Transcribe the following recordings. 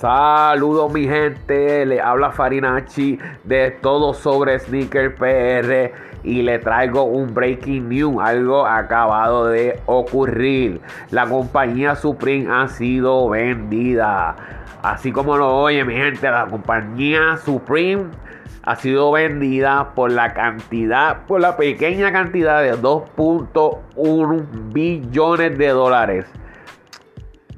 Saludos mi gente, le habla Farinachi de todo sobre Sneaker PR y le traigo un breaking news, algo acabado de ocurrir. La compañía Supreme ha sido vendida. Así como lo oye mi gente, la compañía Supreme ha sido vendida por la cantidad, por la pequeña cantidad de 2.1 billones de dólares.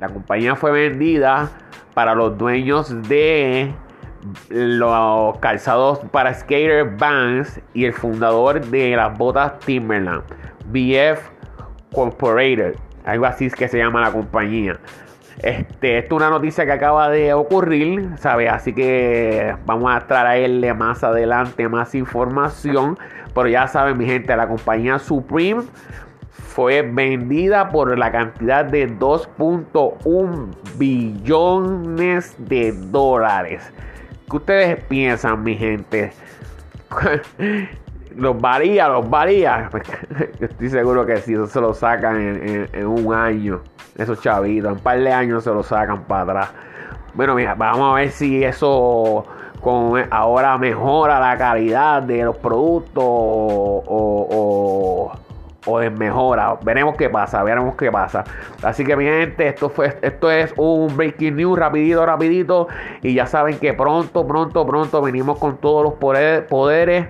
La compañía fue vendida para los dueños de los calzados para skater Vans y el fundador de las botas Timberland, BF Corporated, algo así es que se llama la compañía. Este, esto es una noticia que acaba de ocurrir, ¿sabe? Así que vamos a traerle más adelante más información. Pero ya saben, mi gente, la compañía Supreme fue vendida por la cantidad de 2.1 billones de dólares. ¿Qué ustedes piensan, mi gente? los varía, los varía. estoy seguro que si eso se lo sacan en, un año, esos chavitos, en un par de años se lo sacan para atrás. Bueno, mira, vamos a ver si eso con ahora mejora la calidad de los productos o o mejora Veremos qué pasa, veremos qué pasa. Así que mi gente, esto fue esto es un breaking news rapidito, rapidito y ya saben que pronto, pronto, pronto venimos con todos los poderes,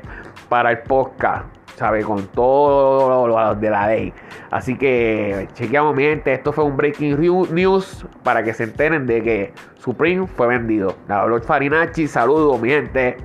para el podcast. ¿Sabe? Con todo lo de la ley. Así que chequeamos, mi gente. Esto fue un breaking news para que se enteren de que Supreme fue vendido. La Farinacci, saludos, mi gente.